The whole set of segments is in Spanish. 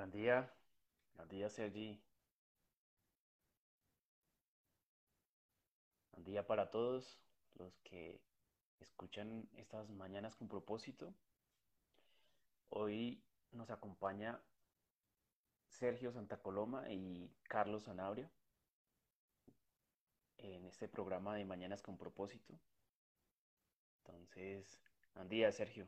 Buen día, buen día Sergi. Buen día para todos los que escuchan estas mañanas con propósito. Hoy nos acompaña Sergio Santa Coloma y Carlos Sanabria en este programa de Mañanas con propósito. Entonces, buen día Sergio.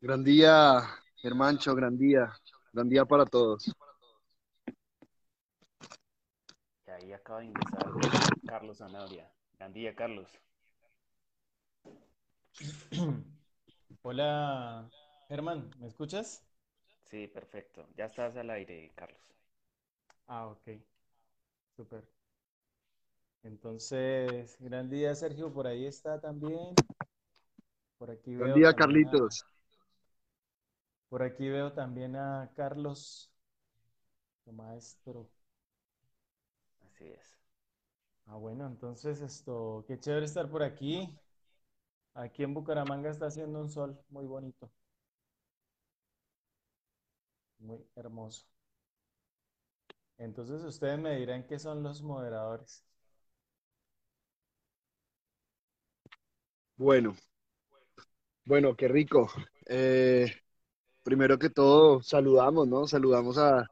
Gran día, Germancho, gran día, gran día para todos. Y ahí acaba de ingresar Carlos Zanabria. Gran día, Carlos. Hola, Germán, ¿me escuchas? Sí, perfecto. Ya estás al aire, Carlos. Ah, ok. Súper. Entonces, gran día, Sergio, por ahí está también. Por aquí veo día, también a- Carlitos. Por aquí veo también a Carlos, tu maestro. Así es. Ah, bueno, entonces esto, qué chévere estar por aquí. Aquí en Bucaramanga está haciendo un sol muy bonito, muy hermoso. Entonces ustedes me dirán qué son los moderadores. Bueno, bueno, qué rico. Eh, primero que todo, saludamos, ¿no? Saludamos a,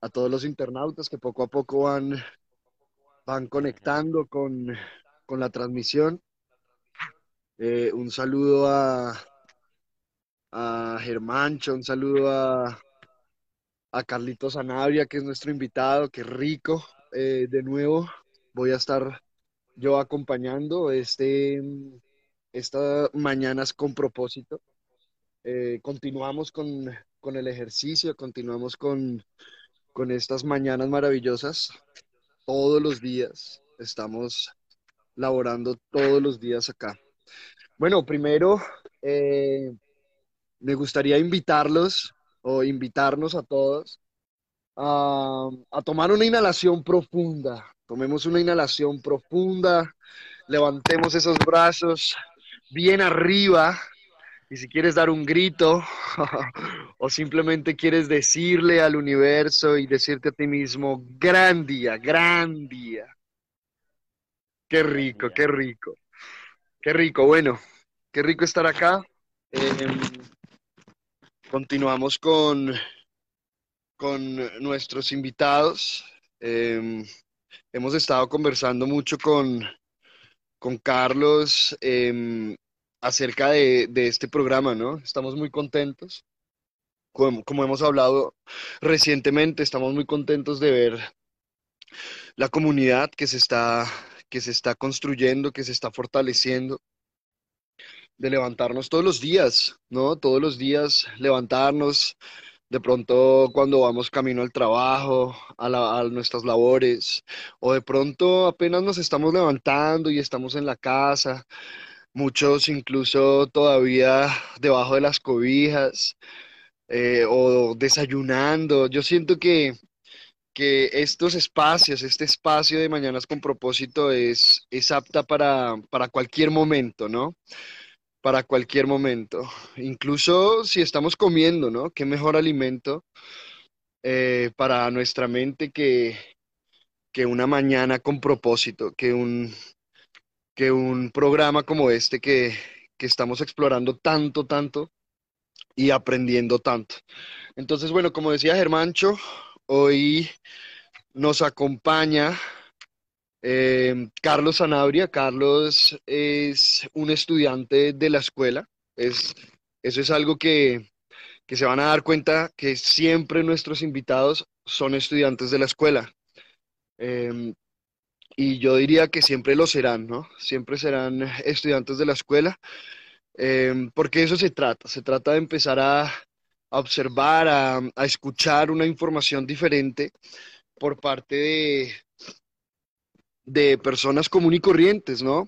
a todos los internautas que poco a poco van, van conectando con, con la transmisión. Eh, un saludo a, a Germancho, un saludo a, a Carlitos Sanabria, que es nuestro invitado, qué rico. Eh, de nuevo, voy a estar yo acompañando este, estas mañanas con propósito. Eh, continuamos con, con el ejercicio, continuamos con, con estas mañanas maravillosas. Todos los días estamos laborando todos los días acá. Bueno, primero eh, me gustaría invitarlos o invitarnos a todos a, a tomar una inhalación profunda. Tomemos una inhalación profunda, levantemos esos brazos bien arriba y si quieres dar un grito o simplemente quieres decirle al universo y decirte a ti mismo, gran día, gran día. Qué rico, qué rico, qué rico. Bueno, qué rico estar acá. Em, continuamos con, con nuestros invitados. Em, hemos estado conversando mucho con, con Carlos em, acerca de, este programa, ¿no? Estamos muy contentos. Como, hemos hablado recientemente, estamos muy contentos de ver la comunidad que se está, que se está construyendo, que se está fortaleciendo, de levantarnos todos los días, ¿no? Todos los días levantarnos, de pronto cuando vamos camino al trabajo, a nuestras labores, o de pronto apenas nos estamos levantando y estamos en la casa, muchos incluso todavía debajo de las cobijas, eh, o desayunando. Yo siento que que estos espacios, este espacio de Mañanas con propósito es, es apta para, para cualquier momento, ¿no? Para cualquier momento. Incluso si estamos comiendo, ¿no? Qué mejor alimento eh, para nuestra mente que, que una mañana con propósito, que un, que un programa como este que, que estamos explorando tanto, tanto y aprendiendo tanto. Entonces, bueno, como decía Germancho, hoy nos acompaña eh, Carlos Sanabria. Carlos es un estudiante de la escuela. Es, eso es algo que, que se van a dar cuenta que siempre nuestros invitados son estudiantes de la escuela. Eh, y yo diría que siempre lo serán, ¿no? Siempre serán estudiantes de la escuela, eh, porque eso se trata. Se trata de empezar a, observar, a, escuchar una información diferente por parte de, personas comunes y corrientes, ¿no?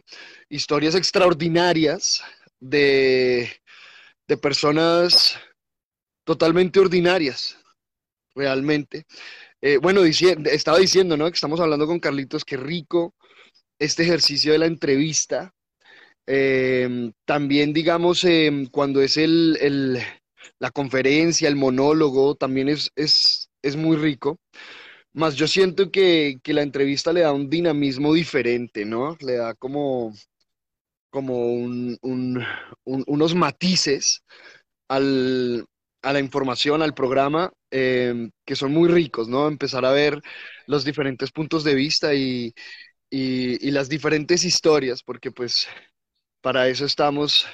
Historias extraordinarias de, de personas totalmente ordinarias, realmente. Eh, bueno, estaba diciendo, ¿no? Que estamos hablando con Carlitos, qué rico este ejercicio de la entrevista. Eh, también, digamos, eh, cuando es el, el, la conferencia, el monólogo, también es, es, es muy rico. Más yo siento que, que la entrevista le da un dinamismo diferente, ¿no? Le da como, como un- unos matices al, a la información, al programa, eh, que son muy ricos, ¿no? Empezar a ver los diferentes puntos de vista y, y, las diferentes historias, porque pues para eso estamos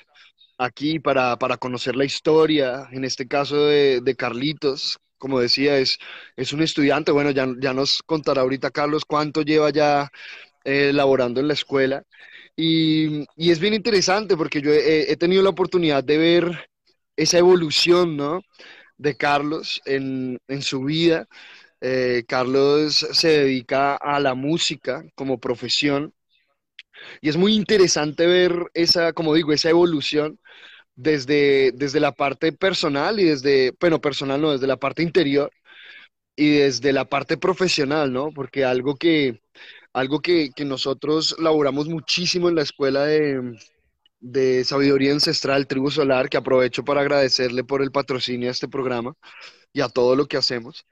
aquí, para, para conocer la historia, en este caso de, de Carlitos. Como decía, es, es un estudiante, bueno, ya, ya nos contará ahorita Carlos cuánto lleva ya eh, laborando en la escuela. Y, y es bien interesante porque yo he tenido la oportunidad de ver esa evolución, ¿no? de Carlos en, en su vida. Eh, Carlos se dedica a la música como profesión y es muy interesante ver esa, como digo, esa evolución desde, desde la parte personal y desde, bueno, personal no, desde la parte interior y desde la parte profesional, ¿no? Porque algo que, algo que, que nosotros laboramos muchísimo en la escuela de, de sabiduría ancestral Tribu Solar, que aprovecho para agradecerle por el patrocinio a este programa y a todo lo que hacemos.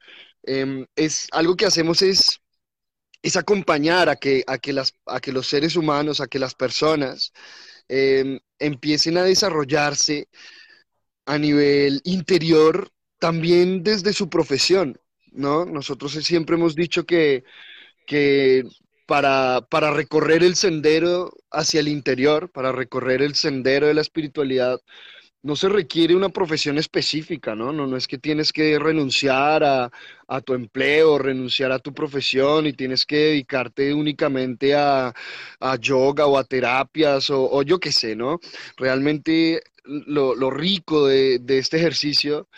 Eh, es algo que hacemos es, es acompañar a que, a, que las, a que los seres humanos, a que las personas eh, empiecen a desarrollarse a nivel interior también desde su profesión, ¿no? Nosotros siempre hemos dicho que, que para, para recorrer el sendero hacia el interior, para recorrer el sendero de la espiritualidad, no se requiere una profesión específica, ¿no? No, no es que tienes que renunciar a, a tu empleo, renunciar a tu profesión y tienes que dedicarte únicamente a, a yoga o a terapias o, yo qué sé, ¿no? Realmente lo, lo rico de, de este ejercicio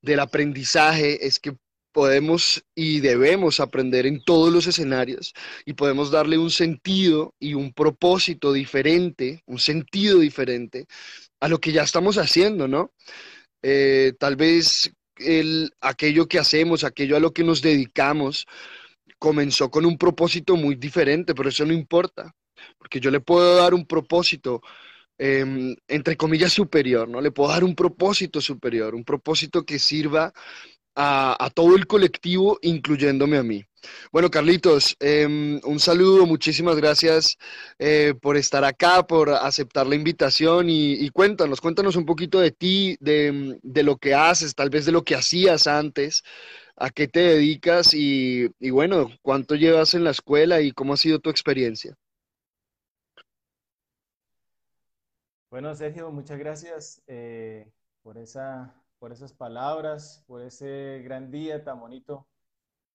del aprendizaje es que podemos y debemos aprender en todos los escenarios y podemos darle un sentido y un propósito diferente, un sentido diferente a lo que ya estamos haciendo, ¿no? Eh, tal vez el, aquello que hacemos, aquello a lo que nos dedicamos, comenzó con un propósito muy diferente, pero eso no importa, porque yo le puedo dar un propósito, eh, entre comillas, superior, ¿no? Le puedo dar un propósito superior, un propósito que sirva a, todo el colectivo, incluyéndome a mí. Bueno, Carlitos, eh, un saludo, muchísimas gracias eh, por estar acá, por aceptar la invitación y, y, cuéntanos, cuéntanos un poquito de ti, de, de, lo que haces, tal vez de lo que hacías antes, a qué te dedicas y, y, bueno, cuánto llevas en la escuela y cómo ha sido tu experiencia. Bueno, Sergio, muchas gracias eh, por, esa, por esas palabras, por ese gran día tan bonito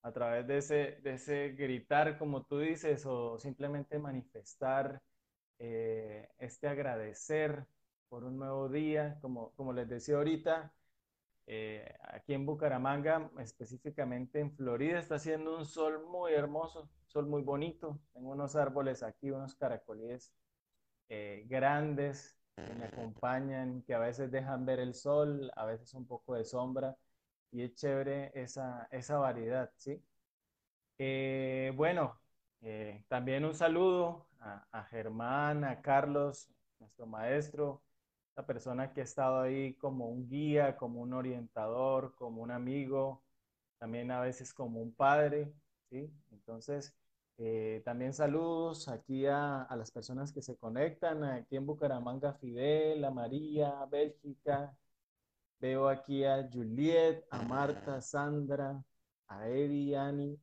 a través de ese, de ese gritar, como tú dices, o simplemente manifestar eh, este agradecer por un nuevo día, como, como les decía ahorita, eh, aquí en Bucaramanga, específicamente en Florida, está haciendo un sol muy hermoso, sol muy bonito. Tengo unos árboles aquí, unos caracolíes eh, grandes que me acompañan, que a veces dejan ver el sol, a veces un poco de sombra y es chévere esa, esa variedad, ¿sí? Eh, bueno, eh, también un saludo a, a, Germán, a Carlos, nuestro maestro, la persona que ha estado ahí como un guía, como un orientador, como un amigo, también a veces como un padre, ¿sí? Entonces, eh, también saludos aquí a, a, las personas que se conectan, aquí en Bucaramanga, Fidel, a María, Bélgica, Veo aquí a Juliet, a Marta, a Sandra, a Eddie, Ani,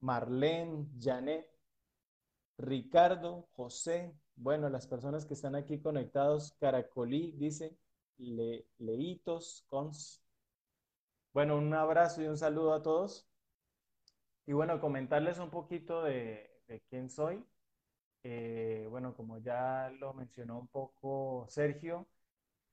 Marlene, Janet, Ricardo, José. Bueno, las personas que están aquí conectados, Caracolí, dice, Le, Leitos, Cons. Bueno, un abrazo y un saludo a todos. Y bueno, comentarles un poquito de, de quién soy. Eh, bueno, como ya lo mencionó un poco Sergio,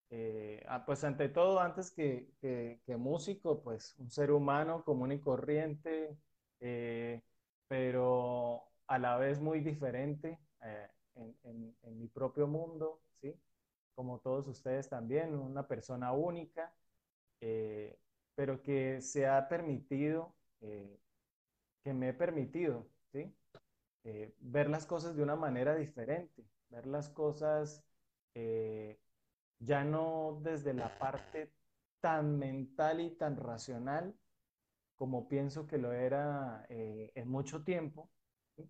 eh, pues ante todo, antes que, que, que, músico, pues un ser humano común y corriente, eh, pero a la vez muy diferente eh, en, en, en, mi propio mundo, ¿sí? Como todos ustedes también, una persona única, eh, pero que se ha permitido, eh, que me he permitido, ¿sí? ver las cosas de una manera diferente, ver las cosas ya no desde la parte tan mental y tan racional como pienso que lo era eh, en mucho tiempo,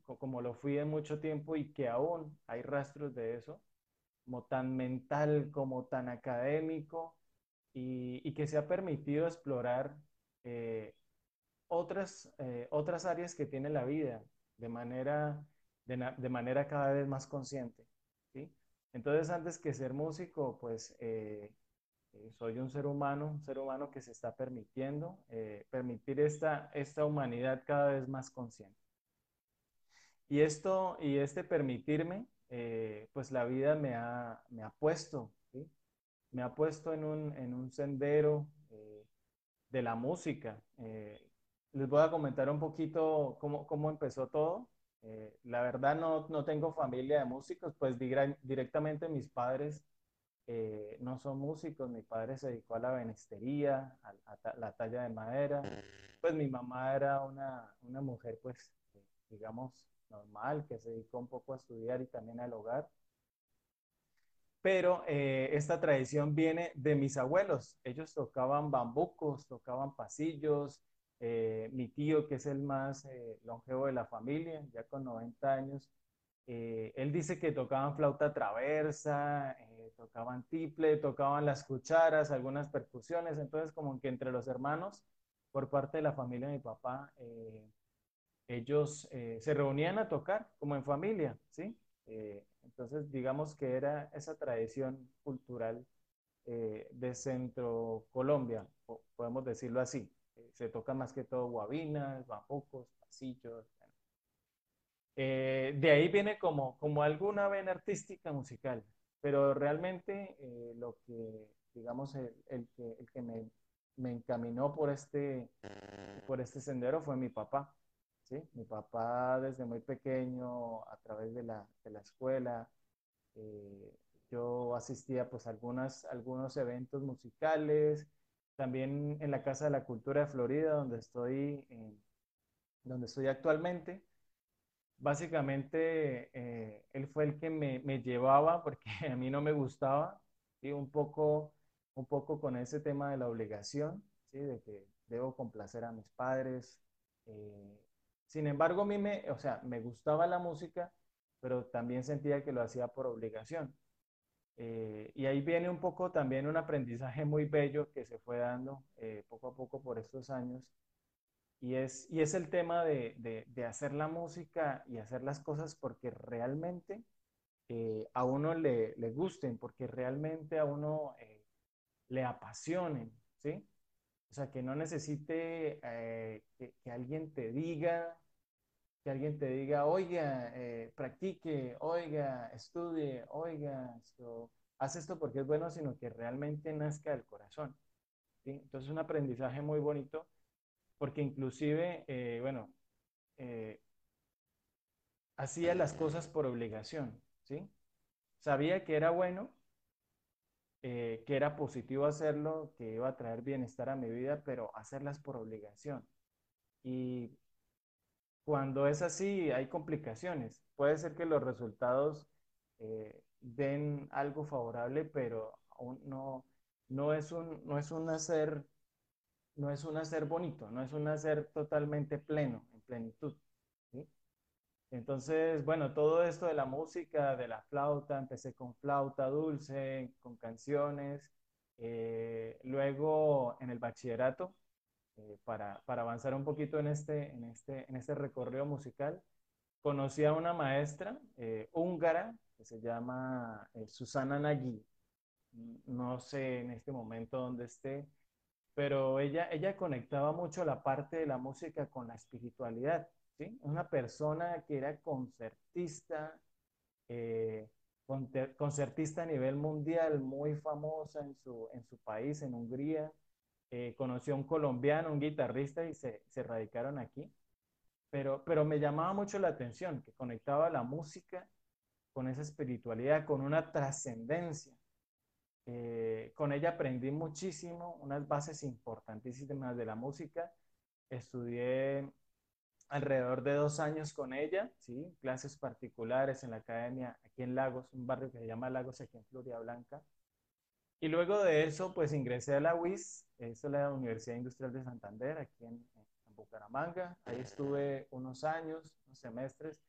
como lo fui en mucho tiempo y que aún hay rastros de eso, como tan mental, como tan académico y, que se ha permitido explorar eh, otras, eh, otras áreas que tiene la vida de manera, de, manera cada vez más consciente. ¿sí? Entonces, antes que ser músico, pues eh, soy un ser humano, un ser humano que se está permitiendo, permitir esta, esta humanidad cada vez más consciente. Y esto, y este permitirme, eh, pues la vida me ha, me ha puesto, me ha puesto en un, en un sendero eh, de la música. Eh, les voy a comentar un poquito cómo, cómo empezó todo. la verdad no, no, tengo familia de músicos, pues directamente mis padres no son músicos, mi padre se dedicó a la benestería, a, la talla de madera, pues mi mamá era una, una mujer pues digamos normal, que se dedicó un poco a estudiar y también al hogar. Pero eh, esta tradición viene de mis abuelos. Ellos tocaban bambucos, tocaban pasillos. Eh, mi tío, que es el más eh, longevo de la familia, ya con 90 años, él dice que tocaban flauta traversa, tocaban tiple, tocaban las cucharas, algunas percusiones. Entonces, como que entre los hermanos, por parte de la familia de mi papá, ellos eh, se reunían a tocar como en familia, ¿sí? Eh, entonces, digamos que era esa tradición cultural eh, de Centro Colombia, podemos decirlo así. Se toca más que todo guabinas, bambucos, pasillos. de ahí viene como, como alguna vena artística musical, pero realmente lo que, digamos, el, el que, me, me, encaminó por este, por este sendero fue mi papá. Mi papá desde muy pequeño, a través de la, de la escuela, eh, yo asistía pues a algunas, algunos eventos musicales, también en la Casa de la Cultura de Florida, donde estoy, donde estoy actualmente. Básicamente, eh, él fue el que me, me, llevaba porque a mí no me gustaba, y un poco, un poco con ese tema de la obligación, ¿sí? de que debo complacer a mis padres, eh, sin embargo, a mí me, o sea, me gustaba la música, pero también sentía que lo hacía por obligación. Eh, y ahí viene un poco también un aprendizaje muy bello que se fue dando eh, poco a poco por estos años. Y es, y es el tema de, de, hacer la música y hacer las cosas porque realmente eh, a uno le, le, gusten, porque realmente a uno le apasionen, ¿sí? O sea, que no necesite eh, que, alguien te diga, que alguien te diga, oiga, eh, practique, oiga, estudie, oiga, haz esto porque es bueno, sino que realmente nazca del corazón. Entonces, es un aprendizaje muy bonito, porque inclusive, eh, bueno, hacía las cosas por obligación, ¿sí? Sabía que era bueno, eh, que era positivo hacerlo, que iba a traer bienestar a mi vida, pero hacerlas por obligación. Y cuando es así, hay complicaciones. Puede ser que los resultados eh, den algo favorable, pero aún no, no, es un, no es un hacer no es un hacer bonito, no es un hacer totalmente pleno, en plenitud. Entonces, bueno, todo esto de la música, de la flauta, empecé con flauta dulce, con canciones. Eh, luego en el bachillerato, eh, para, para, avanzar un poquito en este, en este, en este recorrido musical, conocí a una maestra eh, húngara que se llama Susana Nagy. No sé en este momento dónde esté, pero ella, ella conectaba mucho la parte de la música con la espiritualidad. Una persona que era concertista, eh, concertista a nivel mundial, muy famosa en su, en su país, en Hungría. Eh, conoció a un colombiano, un guitarrista y se, se radicaron aquí. Pero, pero me llamaba mucho la atención que conectaba la música con esa espiritualidad, con una trascendencia. Eh, con ella aprendí muchísimo, unas bases importantísimas de la música. Estudié alrededor de dos años con ella, ¿sí? clases particulares en la academia aquí en Lagos, un barrio que se llama Lagos aquí en Floria Blanca. Y luego de eso, pues ingresé a la UIS, esa es la Universidad Industrial de Santander, aquí en, en Bucaramanga. Ahí estuve unos años, unos semestres,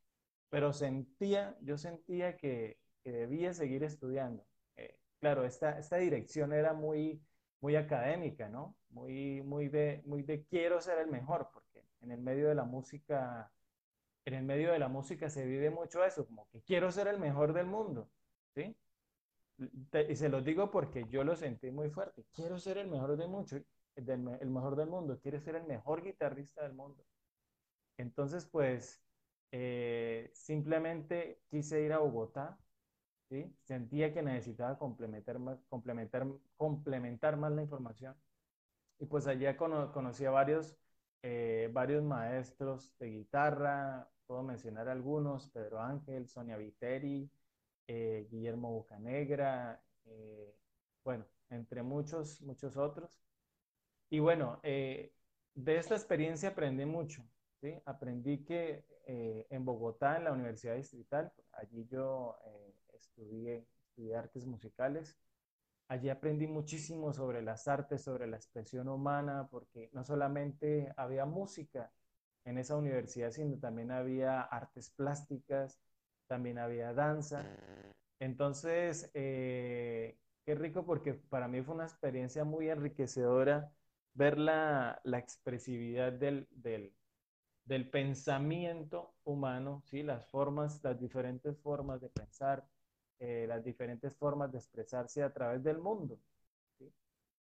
pero sentía, yo sentía que, que debía seguir estudiando. Eh, claro, esta, esta dirección era muy, muy académica, ¿no? Muy, muy, de, muy de quiero ser el mejor, porque en el medio de la música, en el medio de la música se vive mucho eso, como que quiero ser el mejor del mundo, ¿sí? Y se los digo porque yo lo sentí muy fuerte. Quiero ser el mejor del mundo, el mejor del mundo, quiero ser el mejor guitarrista del mundo. Entonces, pues, eh, simplemente quise ir a Bogotá, ¿sí? Sentía que necesitaba complementar más, complementar, complementar más la información. Y pues allá conocí a varios, eh, varios maestros de guitarra, puedo mencionar algunos, Pedro Ángel, Sonia Viteri, eh, Guillermo Bocanegra, eh, bueno, entre muchos, muchos otros. Y bueno, eh, de esta experiencia aprendí mucho. Aprendí que en Bogotá, en la Universidad Distrital, allí yo estudié, estudié artes musicales. Allí aprendí muchísimo sobre las artes, sobre la expresión humana, porque no solamente había música en esa universidad, sino también había artes plásticas, también había danza. Entonces, eh, qué rico porque para mí fue una experiencia muy enriquecedora ver la, expresividad del, del, pensamiento humano, ¿sí? las formas, las diferentes formas de pensar, eh, las diferentes formas de expresarse a través del mundo.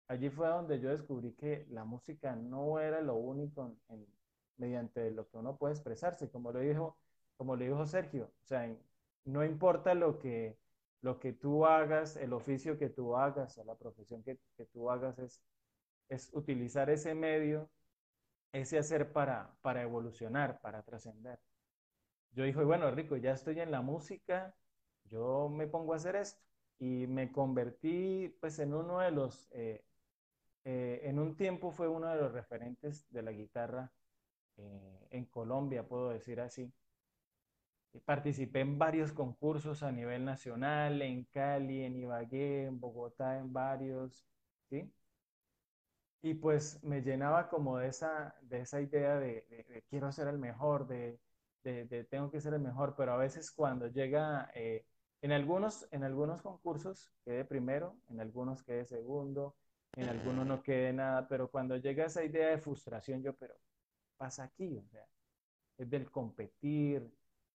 Allí fue donde yo descubrí que la música no era lo único mediante lo que uno puede expresarse, como lo dijo como le dijo Sergio, o sea, no importa lo que, lo que tú hagas, el oficio que tú hagas o la profesión que, que tú hagas es, es utilizar ese medio, ese hacer para, para evolucionar, para trascender. Yo dije, bueno, Rico, ya estoy en la música, yo me pongo a hacer esto. Y me convertí pues en uno de los, eh, eh, en un tiempo fue uno de los referentes de la guitarra eh, en Colombia, puedo decir así. Participé en varios concursos a nivel nacional, en Cali, en Ibagué, en Bogotá, en varios, ¿sí? Y pues me llenaba como de esa, de esa idea de, quiero ser el mejor, de, tengo que ser el mejor, pero a veces cuando llega, eh, en, algunos, en algunos concursos quedé primero, en algunos quedé segundo, en algunos no quedé nada, pero cuando llega esa idea de frustración, yo, pero pasa aquí, o sea, es del competir,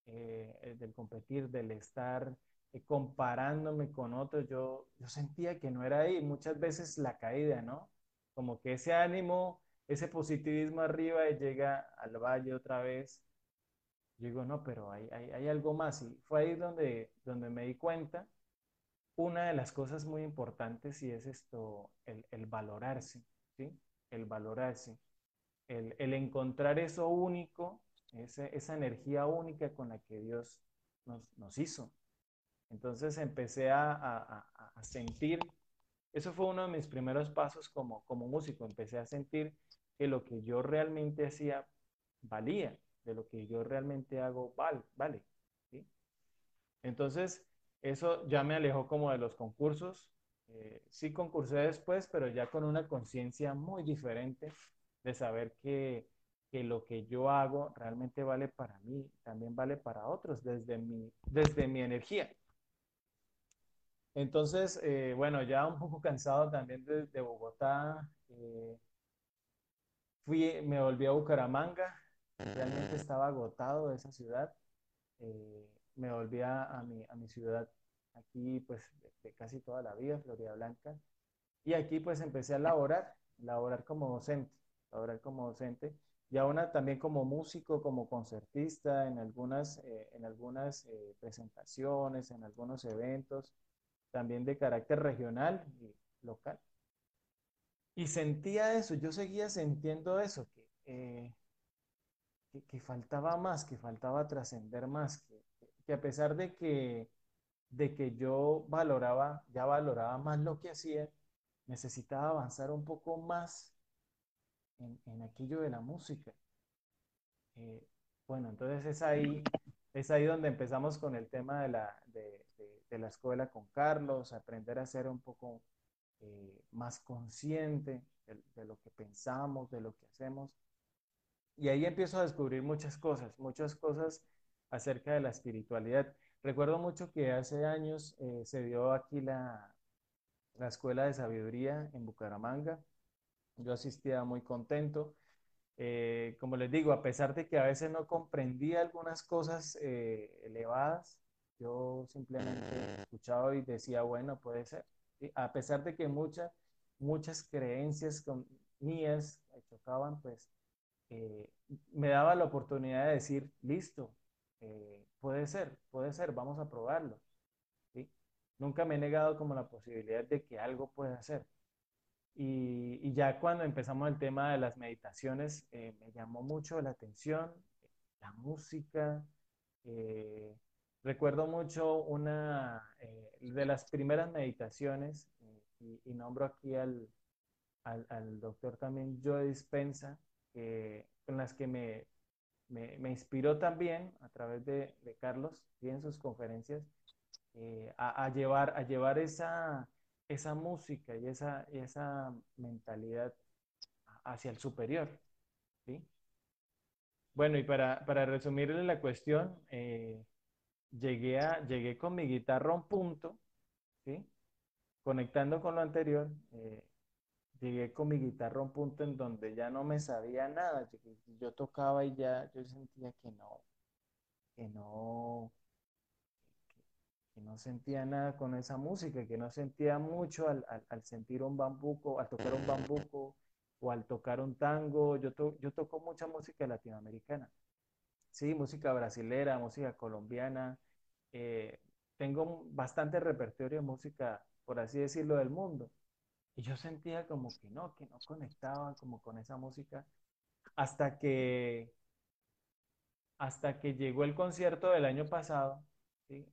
eh, del competir, del estar eh, comparándome con otros, yo, yo sentía que no era ahí. Muchas veces la caída, ¿no? Como que ese ánimo, ese positivismo arriba llega al valle otra vez. Yo digo, no, pero hay, hay, hay algo más. Y fue ahí donde, donde me di cuenta una de las cosas muy importantes y es esto, el, el valorarse, ¿sí? El valorarse, el, el encontrar eso único esa energía única con la que Dios nos, hizo. Entonces empecé a, sentir, eso fue uno de mis primeros pasos como, como músico, empecé a sentir que lo que yo realmente hacía valía, de lo que yo realmente hago vale. vale Entonces, eso ya me alejó como de los concursos. Eh, sí concursé después, pero ya con una conciencia muy diferente de saber que que lo que yo hago realmente vale para mí, también vale para otros, desde mi, desde mi energía. Entonces, eh, bueno, ya un poco cansado también de, Bogotá, eh, fui, me volví a Bucaramanga, realmente estaba agotado de esa ciudad, eh, me volví a, mi, a mi ciudad aquí pues de, casi toda la vida, Florida Blanca, y aquí pues empecé a laborar, laborar como docente, laborar como docente, y ahora también como músico, como concertista en algunas, eh, en algunas eh, presentaciones, en algunos eventos, también de carácter regional y local. Y sentía eso, yo seguía sintiendo eso, que, eh, que, faltaba más, que faltaba trascender más, que, que, a pesar de que, de que yo valoraba, ya valoraba más lo que hacía, necesitaba avanzar un poco más en, aquello de la música. Eh, bueno, entonces es ahí, es ahí donde empezamos con el tema de la, de, la escuela con Carlos, aprender a hacer un poco eh, más consciente de, lo que pensamos, de lo que hacemos. Y ahí empiezo a descubrir muchas cosas, muchas cosas acerca de la espiritualidad. Recuerdo mucho que hace años eh, se dio aquí la, la Escuela de Sabiduría en Bucaramanga. Yo asistía muy contento. Eh, como les digo, a pesar de que a veces no comprendía algunas cosas eh, elevadas, yo simplemente escuchaba y decía, bueno, puede ser. A pesar de que muchas, muchas creencias mías chocaban, pues me daba la oportunidad de decir, listo, puede ser, puede ser, vamos a probarlo. Nunca me he negado como la posibilidad de que algo pueda ser. Y, ya cuando empezamos el tema de las meditaciones, eh, me llamó mucho la atención la música. Eh, recuerdo mucho una eh, de las primeras meditaciones, y, nombro aquí al, al, doctor también Joe Dispensa, con las que me, me, inspiró también a través de, de Carlos y en sus conferencias a, llevar, a llevar esa, esa música y esa, esa mentalidad hacia el superior. ¿sí? Bueno, y para, para resumirle la cuestión, eh, llegué, a, llegué con mi guitarra a un punto, ¿sí? conectando con lo anterior, eh, llegué con mi guitarra a un punto en donde ya no me sabía nada. Yo, tocaba y ya yo sentía que no, que no, que, no sentía nada con esa música, que no sentía mucho al, sentir un bambuco, al tocar un bambuco o al tocar un tango. Yo, yo toco mucha música latinoamericana. Sí, música brasilera, música colombiana. Eh, tengo bastante repertorio de música, por así decirlo, del mundo. Y yo sentía como que no, que no conectaba como con esa música hasta que hasta que llegó el concierto del año pasado,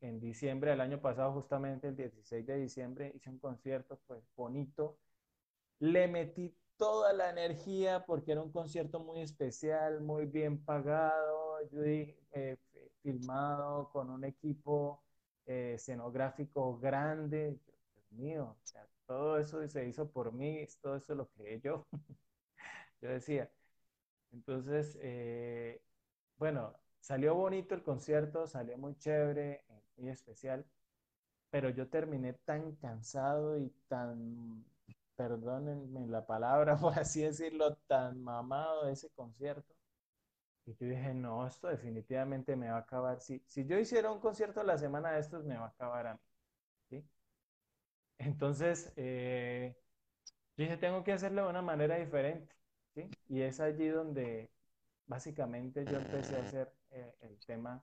en diciembre del año pasado, justamente el 16 de diciembre, hice un concierto pues bonito. Le metí toda la energía porque era un concierto muy especial, muy bien pagado, yo, eh, filmado con un equipo eh, escenográfico grande. Dios mío, todo eso se hizo por mí, todo eso lo creé yo. yo decía. Entonces, eh, bueno, salió bonito el concierto, salió muy chévere, muy especial, pero yo terminé tan cansado y tan, perdónenme la palabra, por así decirlo, tan mamado de ese concierto. Y yo dije, no, esto definitivamente me va a acabar. Si, si yo hiciera un concierto la semana de estos, me va a acabar a mí. Entonces, eh, dije, tengo que hacerlo de una manera diferente, ¿sí? Y es allí donde básicamente yo empecé a hacer eh, el tema,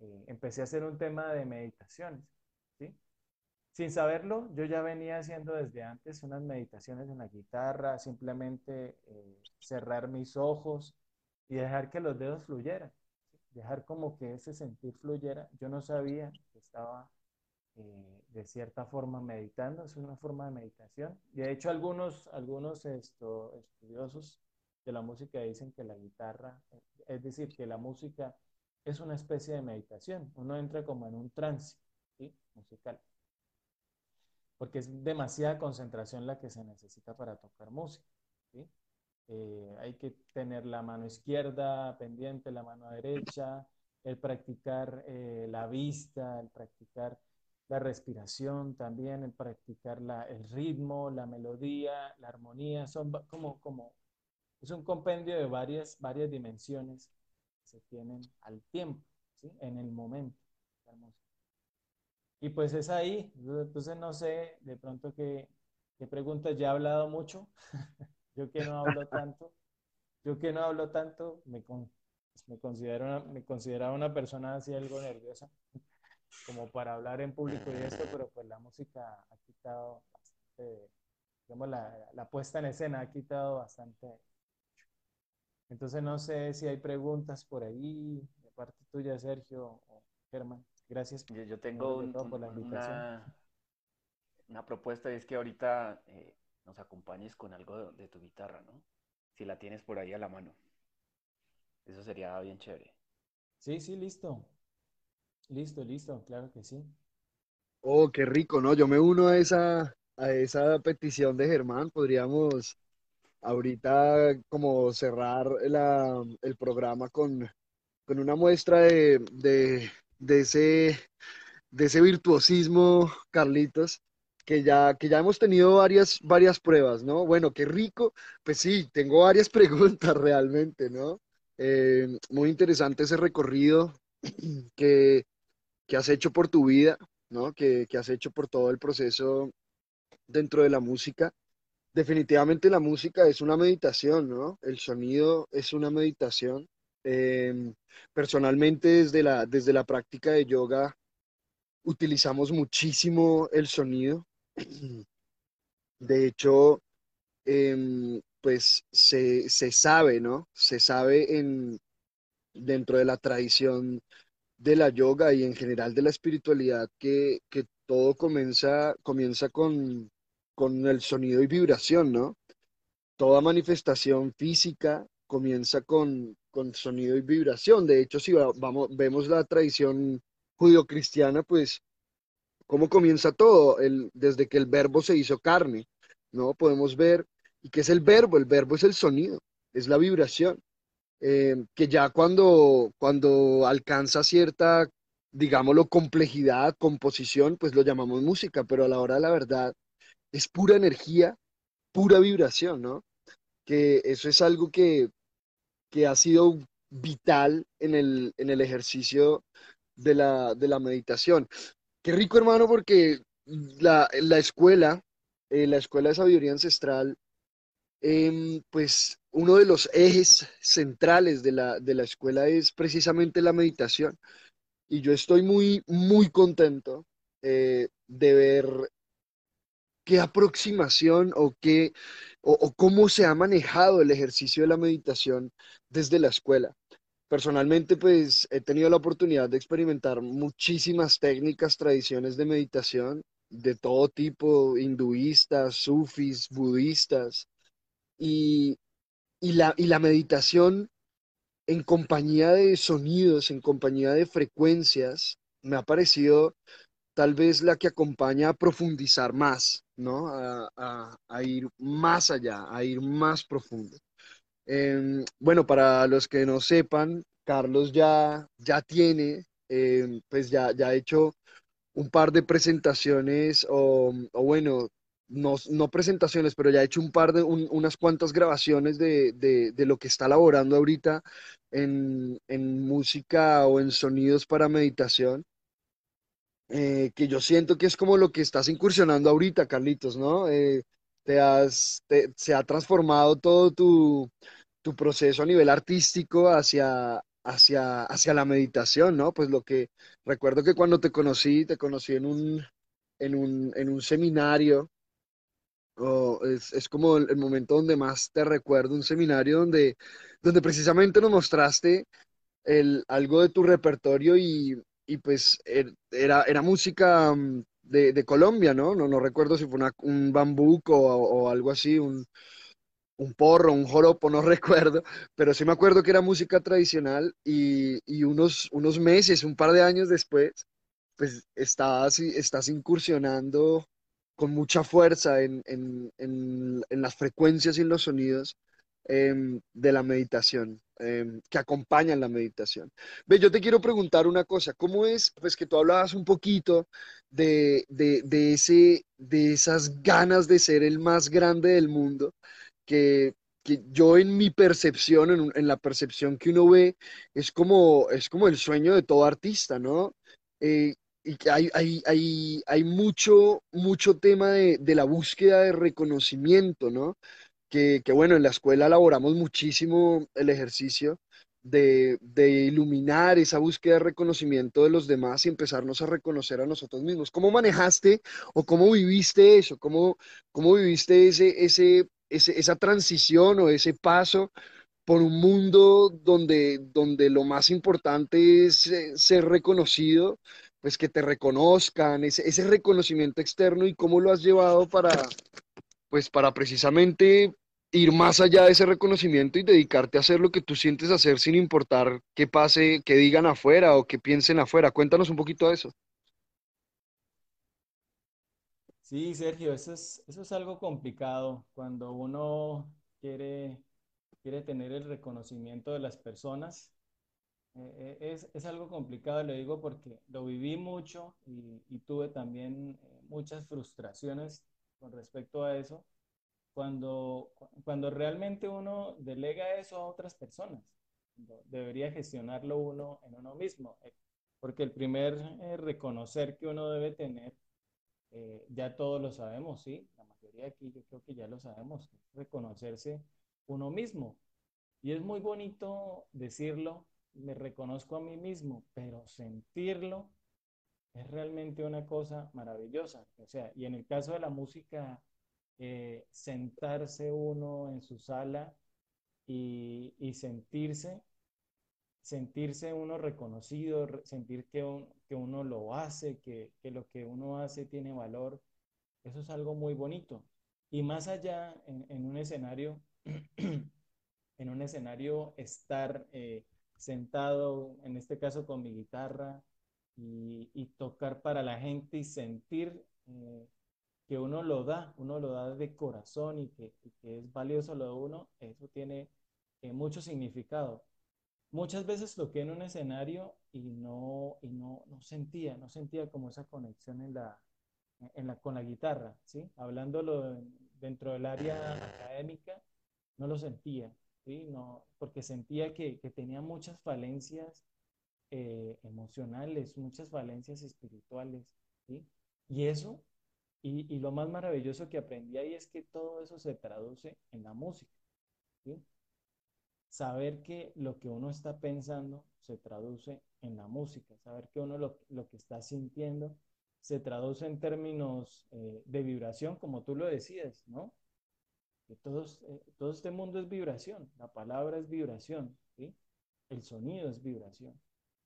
eh, empecé a hacer un tema de meditaciones, ¿sí? Sin saberlo, yo ya venía haciendo desde antes unas meditaciones en la guitarra, simplemente cerrar mis ojos y dejar que los dedos fluyeran, dejar como que ese sentir fluyera. Yo no sabía que estaba eh, de cierta forma meditando, es una forma de meditación. Y de hecho algunos, algunos esto, estudiosos de la música dicen que la guitarra, es decir, que la música es una especie de meditación. Uno entra como en un trance musical. Porque es demasiada concentración la que se necesita para tocar música. Eh, hay que tener la mano izquierda pendiente, la mano derecha, el practicar eh, la vista, el practicar la respiración también, el practicar la, el ritmo, la melodía, la armonía, son como, como, es un compendio de varias, varias dimensiones que se tienen al tiempo, ¿sí? en el momento. Y pues es ahí, entonces no sé, de pronto que, que preguntas, ya he hablado mucho, yo que no hablo tanto, yo que no hablo tanto, me, me, considero me consideraba una persona así algo nerviosa como para hablar en público y esto, pero pues la música ha quitado bastante, digamos, la, la puesta en escena ha quitado bastante. Entonces no sé si hay preguntas por ahí, de parte tuya, Sergio o Germán. Gracias. Yo, yo tengo por la una, una, propuesta y es que ahorita eh, nos acompañes con algo de, de tu guitarra, ¿no? Si la tienes por ahí a la mano. Eso sería bien chévere. Sí, sí, listo. Listo, listo, claro que sí. Oh, qué rico, ¿no? Yo me uno a esa, a esa petición de Germán, podríamos ahorita como cerrar el programa con, con una muestra de, de, ese, de ese virtuosismo, Carlitos, que ya, que ya hemos tenido varias, varias pruebas, ¿no? Bueno, qué rico. Pues sí, tengo varias preguntas realmente, ¿no? Eh, muy interesante ese recorrido que, que, has hecho por tu vida, ¿no? Que, que has hecho por todo el proceso dentro de la música. Definitivamente la música es una meditación, ¿no? El sonido es una meditación. Em, personalmente, desde la, desde la práctica de yoga, utilizamos muchísimo el sonido. De hecho, em, pues se, sabe, ¿no? Se sabe en, dentro de la tradición de la yoga y en general de la espiritualidad que, que todo comienza, comienza con, con el sonido y vibración, ¿no? Toda manifestación física comienza con, con sonido y vibración. De hecho, si vamos, vemos la tradición judio-cristiana, pues, ¿cómo comienza todo? El, desde que el verbo se hizo carne, ¿no? Podemos ver, ¿y qué es el verbo? El verbo es el sonido, es la vibración, eh, que ya cuando, cuando alcanza cierta, digámoslo, complejidad, composición, pues lo llamamos música, pero a la hora de la verdad, es pura energía, pura vibración, ¿no? Que eso es algo que, ha sido vital en el, en el ejercicio de la, meditación. Qué rico, hermano, porque la, escuela, eh, la escuela de sabiduría ancestral, em, pues uno de los ejes centrales de la, de la escuela es precisamente la meditación. Y yo estoy muy, muy contento eh, de ver qué aproximación o qué o, cómo se ha manejado el ejercicio de la meditación desde la escuela. Personalmente, pues he tenido la oportunidad de experimentar muchísimas técnicas, tradiciones de meditación de todo tipo, hinduistas, sufis, budistas, y, la, y la meditación en compañía de sonidos, en compañía de frecuencias, me ha parecido tal vez la que acompaña a profundizar más, ¿no? A, ir más allá, a ir más profundo. Em, bueno, para los que no sepan, Carlos ya, ya tiene, em, pues ya, ya ha hecho un par de presentaciones, o, bueno, no, no, presentaciones, pero ya ha hecho un par de, unas cuantas grabaciones de, de, lo que está elaborando ahorita en, en música o en sonidos para meditación. Eh, que yo siento que es como lo que estás incursionando ahorita, Carlitos, ¿no? Eh, te has, se ha transformado todo tu, tu, proceso a nivel artístico hacia, hacia, hacia la meditación, ¿no? Pues lo que recuerdo que cuando te conocí, te conocí en un, en un, en un seminario, es, es, como el, momento donde más te recuerdo, un seminario donde, donde precisamente nos mostraste el, algo de tu repertorio y, y pues er, era, era música mm, de, Colombia, ¿no? ¿no? No recuerdo si fue un bambuco o, algo así, un, porro, un joropo, no recuerdo, pero sí me acuerdo que era música tradicional y, unos, unos meses, un par de años después, pues estás, estás incursionando con mucha fuerza en, las frecuencias y en los sonidos em, de la meditación. Em, que acompañan la meditación. Ve, yo te quiero preguntar una cosa, ¿cómo es, pues que tú hablabas un poquito de, de, ese, de esas ganas de ser el más grande del mundo, que, que yo en mi percepción, en, en, la percepción que uno ve, es como, es como el sueño de todo artista, ¿no? Eh, y que hay, hay, hay, hay, mucho, mucho tema de, de la búsqueda de reconocimiento, ¿no? Que, bueno, en la escuela elaboramos muchísimo el ejercicio de, iluminar esa búsqueda de reconocimiento de los demás y empezarnos a reconocer a nosotros mismos. ¿Cómo manejaste o cómo viviste eso? ¿Cómo, cómo viviste ese, ese, esa transición o ese paso por un mundo donde, donde lo más importante es eh, ser reconocido? pues que te reconozcan, ese, ese reconocimiento externo y cómo lo has llevado para, pues para precisamente ir más allá de ese reconocimiento y dedicarte a hacer lo que tú sientes hacer sin importar qué pase, qué digan afuera o qué piensen afuera. Cuéntanos un poquito de eso. Sí, Sergio, eso es, eso es algo complicado cuando uno quiere, quiere tener el reconocimiento de las personas. Eh, eh, es, es, algo complicado, lo digo porque lo viví mucho y, tuve también eh, muchas frustraciones con respecto a eso, cuando, cuando realmente uno delega eso a otras personas. Debería gestionarlo uno en uno mismo, porque el primer reconocer que uno debe tener eh, ya todos lo sabemos, sí, la mayoría aquí yo creo que ya lo sabemos, reconocerse uno mismo. Y es muy bonito decirlo, me reconozco a mí mismo, pero sentirlo es realmente una cosa maravillosa. O sea, y en el caso de la música, eh, sentarse uno en su sala y, y sentirse sentirse uno reconocido, sentir que, que uno lo hace, que, que, lo que uno hace tiene valor, eso es algo muy bonito. Y más allá, en, en un escenario, en un escenario, estar eh, sentado, en este caso con mi guitarra, y, y tocar para la gente y sentir eh, que uno lo da, uno lo da de corazón y que, y que es valioso lo de uno, eso tiene eh, mucho significado. Muchas veces toqué en un escenario y no, y no, no sentía, no sentía como esa conexión en la, en la, con la guitarra, ¿sí? Hablándolo dentro del área académica, no lo sentía, ¿sí? No, porque sentía que, que tenía muchas falencias eh, emocionales, muchas falencias espirituales, ¿sí? Y eso, y, lo más maravilloso que aprendí ahí es que todo eso se traduce en la música, ¿sí? saber que lo que uno está pensando se traduce en la música, saber que uno lo, lo que está sintiendo se traduce en términos eh, de vibración, como tú lo decías, ¿no? Que todos, eh, todo este mundo es vibración, la palabra es vibración, ¿sí? El sonido es vibración.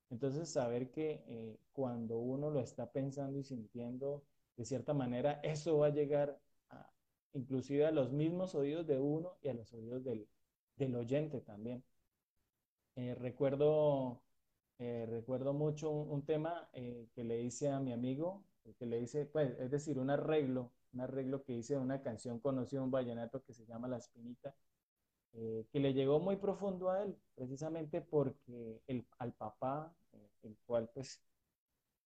Entonces, saber que eh, cuando uno lo está pensando y sintiendo, de cierta manera, eso va a llegar a, inclusive a los mismos oídos de uno y a los oídos del, del oyente también. Eh, recuerdo, eh, recuerdo mucho un, un tema que le hice a mi amigo, que le hice, pues, es decir, un arreglo, un arreglo que hice de una canción conocida, un vallenato que se llama La Espinita, que le llegó muy profundo a él, precisamente porque el, al papá, el cual pues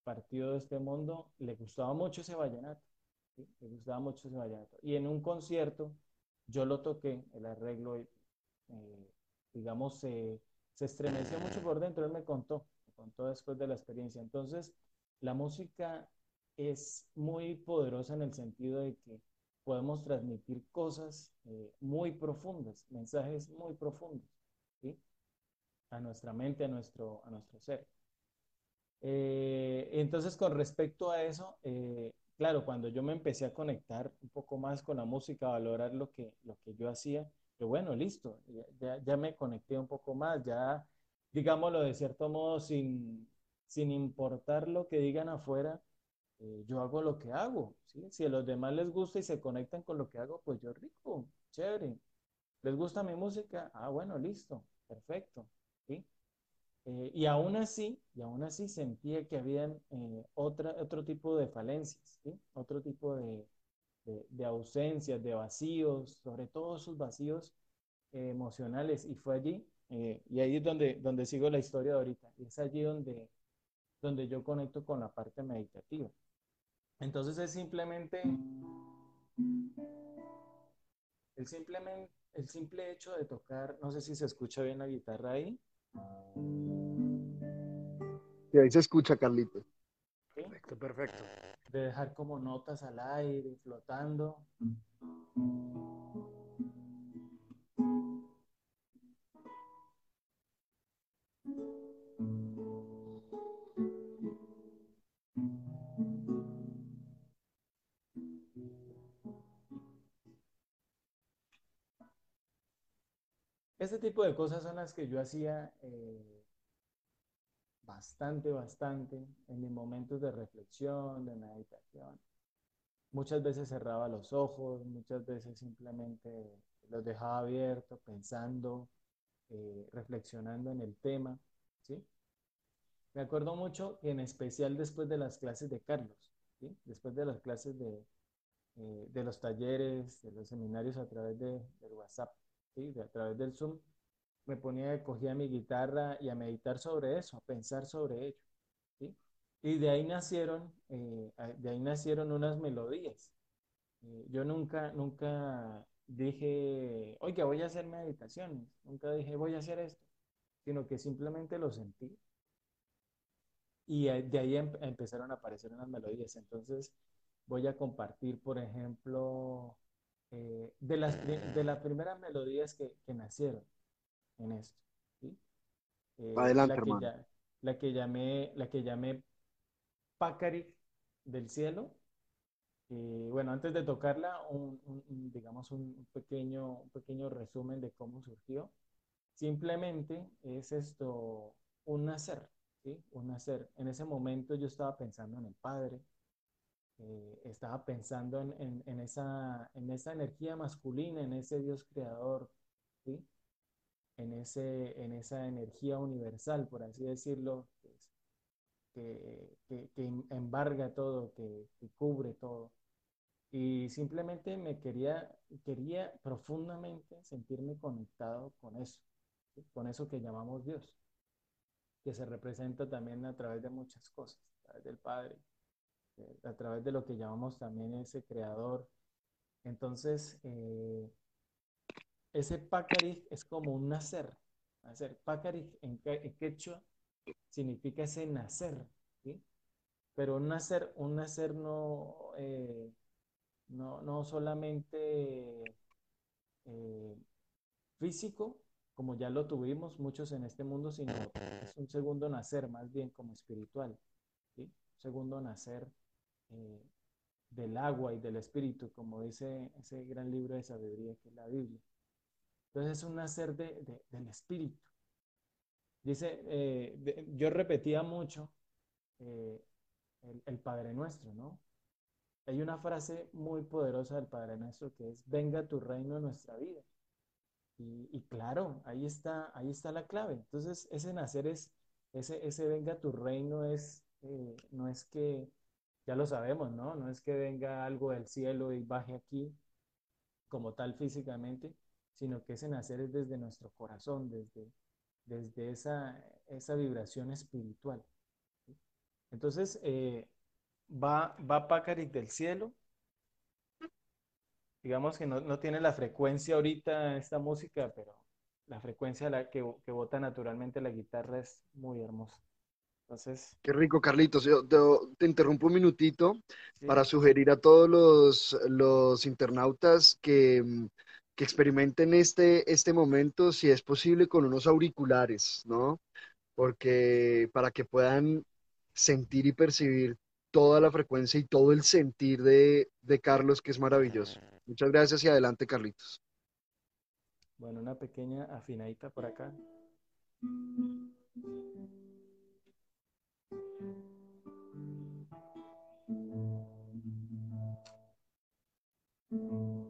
partió de este mundo, le gustaba mucho ese vallenato, ¿sí? le gustaba mucho ese vallenato. Y en un concierto yo lo toqué, el arreglo, eh, digamos, se estremeció mucho por dentro, él me contó, me contó después de la experiencia. Entonces, la música es muy poderosa en el sentido de que podemos transmitir cosas eh, muy profundas, mensajes muy profundos, ¿sí? A nuestra mente, a nuestro, a nuestro ser. Eh, entonces, con respecto a eso, eh, claro, cuando yo me empecé a conectar un poco más con la música, a valorar lo que, lo que yo hacía, que bueno, listo, ya, ya, me conecté un poco más, ya, digámoslo de cierto modo, sin, sin importar lo que digan afuera, eh, yo hago lo que hago, ¿sí? Si a los demás les gusta y se conectan con lo que hago, pues yo rico, chévere. ¿Les gusta mi música? Ah, bueno, listo, perfecto, ¿sí? Eh, y aún así, y aún así sentía que habían eh, otra, otro tipo de falencias, ¿sí? Otro tipo de, de, ausencias, de vacíos, sobre todo esos vacíos eh, emocionales. Y fue allí, eh, y ahí es donde, donde sigo la historia de ahorita, y es allí donde, donde yo conecto con la parte meditativa. Entonces es simplemente, el, simplemente, el simple hecho de tocar, no sé si se escucha bien la guitarra ahí. Y ahí se escucha, Carlito. Perfecto, perfecto de dejar como notas al aire, flotando. Este tipo de cosas son las que yo hacía eh, bastante, bastante en mis momentos de reflexión, de meditación. Muchas veces cerraba los ojos, muchas veces simplemente los dejaba abiertos, pensando, eh, reflexionando en el tema, ¿sí? Me acuerdo mucho que en especial después de las clases de Carlos. Después de las clases de, eh, de los talleres, de los seminarios a través de, WhatsApp, ¿sí? a través del Zoom, me ponía, cogía mi guitarra y a meditar sobre eso, a pensar sobre ello. ¿sí? Y de ahí nacieron, eh, de ahí nacieron unas melodías. Eh, yo nunca, nunca dije, oye, voy a hacer meditaciones, nunca dije, voy a hacer esto, sino que simplemente lo sentí. Y de ahí em, empezaron a aparecer unas melodías. Entonces, voy a compartir, por ejemplo, eh, de, las, de las primeras melodías que, que nacieron en esto. ¿sí? Eh, Adelante, la que, la que llamé, la que llamé Pacaric del cielo. Eh, bueno, antes de tocarla, un, digamos un pequeño, un pequeño resumen de cómo surgió. Simplemente es esto, un nacer, ¿sí? Un nacer. En ese momento yo estaba pensando en el Padre, eh, estaba pensando en, esa, en esa energía masculina, en ese Dios creador, ¿sí? en, ese, en esa energía universal, por así decirlo, que, que, que embarga todo, que, cubre todo. Y simplemente me quería, quería profundamente sentirme conectado con eso, con eso que llamamos Dios, que se representa también a través de muchas cosas, a través del Padre, a través de lo que llamamos también ese creador. Entonces, eh, ese Pacarij es como un nacer. nacer. En, quechua significa ese nacer. ¿sí? Pero un nacer, un nacer no, eh, no, no, solamente eh, físico, como ya lo tuvimos muchos en este mundo, sino es un segundo nacer, más bien como espiritual. ¿sí? Un segundo nacer eh, del agua y del espíritu, como dice ese gran libro de sabiduría que es la Biblia. Entonces es un nacer de, del espíritu. Dice, eh, yo repetía mucho eh, el, Padre Nuestro, ¿no? Hay una frase muy poderosa del Padre Nuestro que es, venga tu reino en nuestra vida. Y, claro, ahí está, ahí está la clave. Entonces, ese nacer es, ese, ese venga tu reino es, eh, no es que, ya lo sabemos, ¿no? No es que venga algo del cielo y baje aquí como tal físicamente, sino que ese nacer es desde nuestro corazón, desde, desde esa, esa vibración espiritual. Entonces, eh, va, va del cielo. Digamos que no, no, tiene la frecuencia ahorita esta música, pero la frecuencia la que, que bota naturalmente la guitarra es muy hermosa. Entonces... Qué rico, Carlitos. Yo te, interrumpo un minutito para sugerir a todos los, los internautas que que experimenten este, este momento, si es posible, con unos auriculares, ¿no? Porque para que puedan sentir y percibir toda la frecuencia y todo el sentir de, de Carlos, que es maravilloso. Muchas gracias y adelante, Carlitos. Bueno, una pequeña afinadita por acá. Música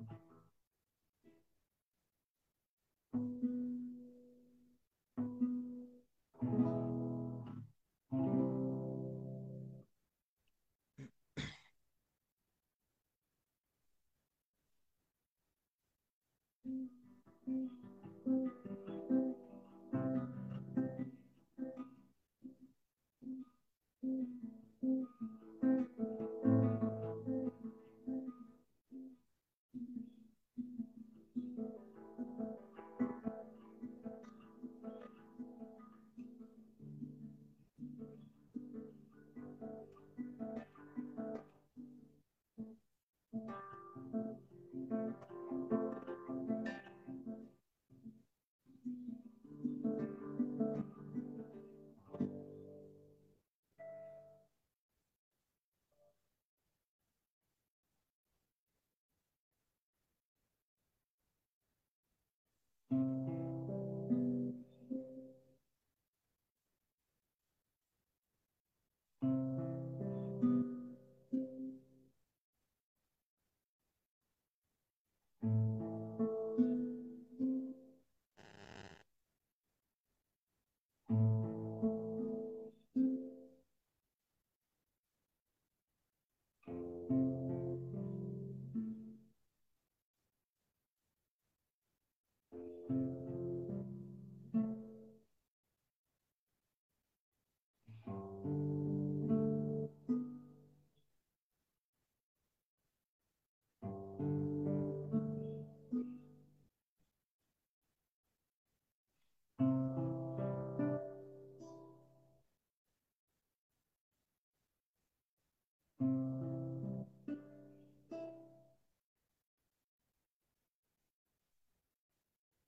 thank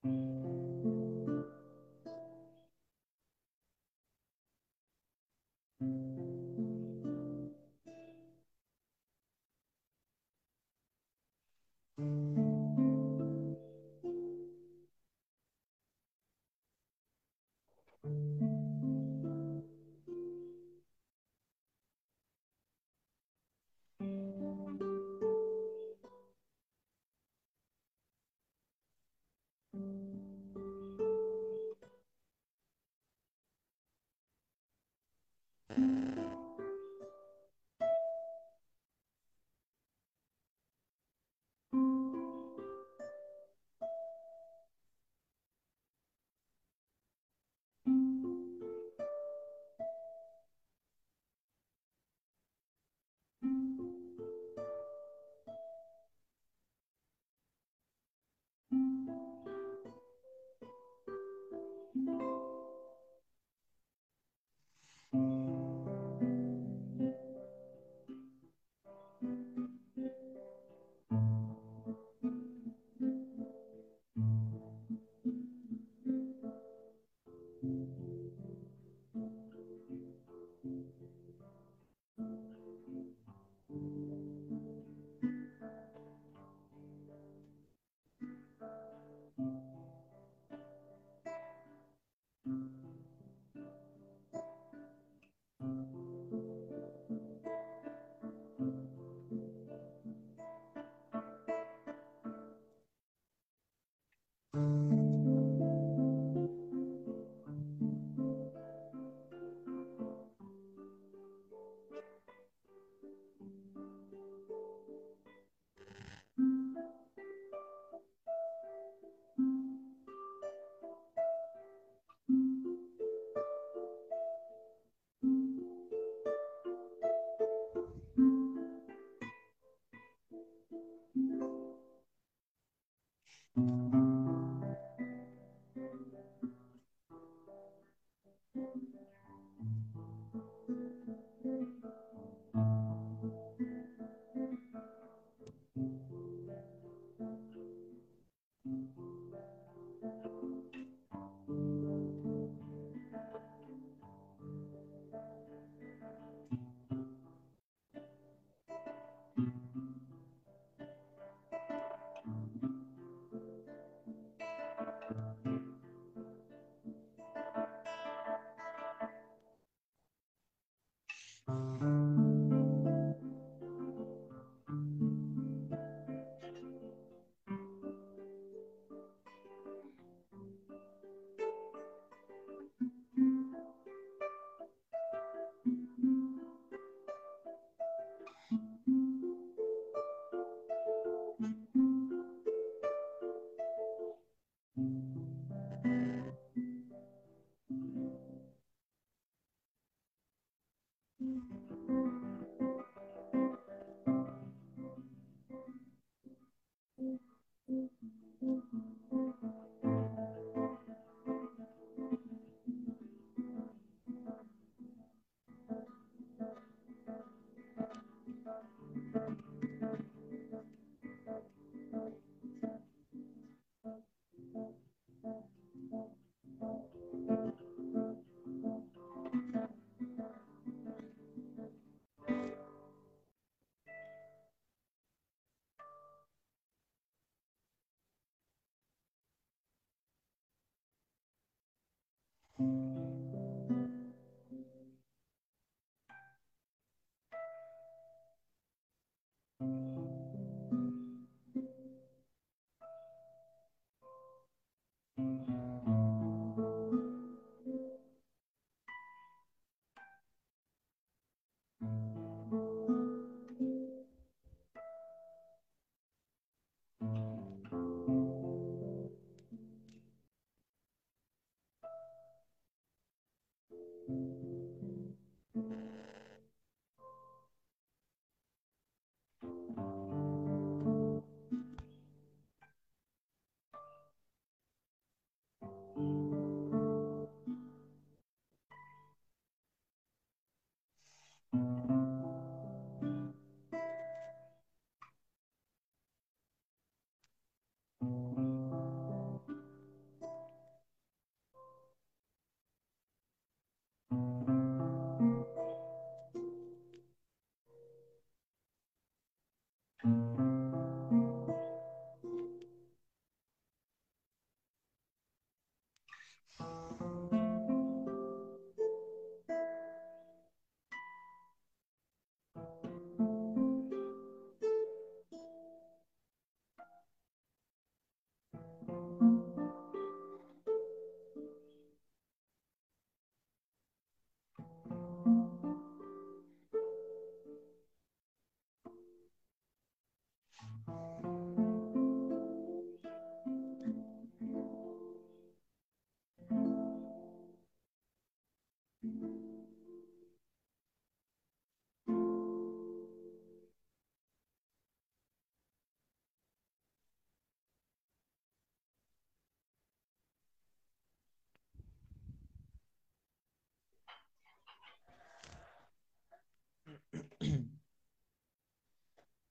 you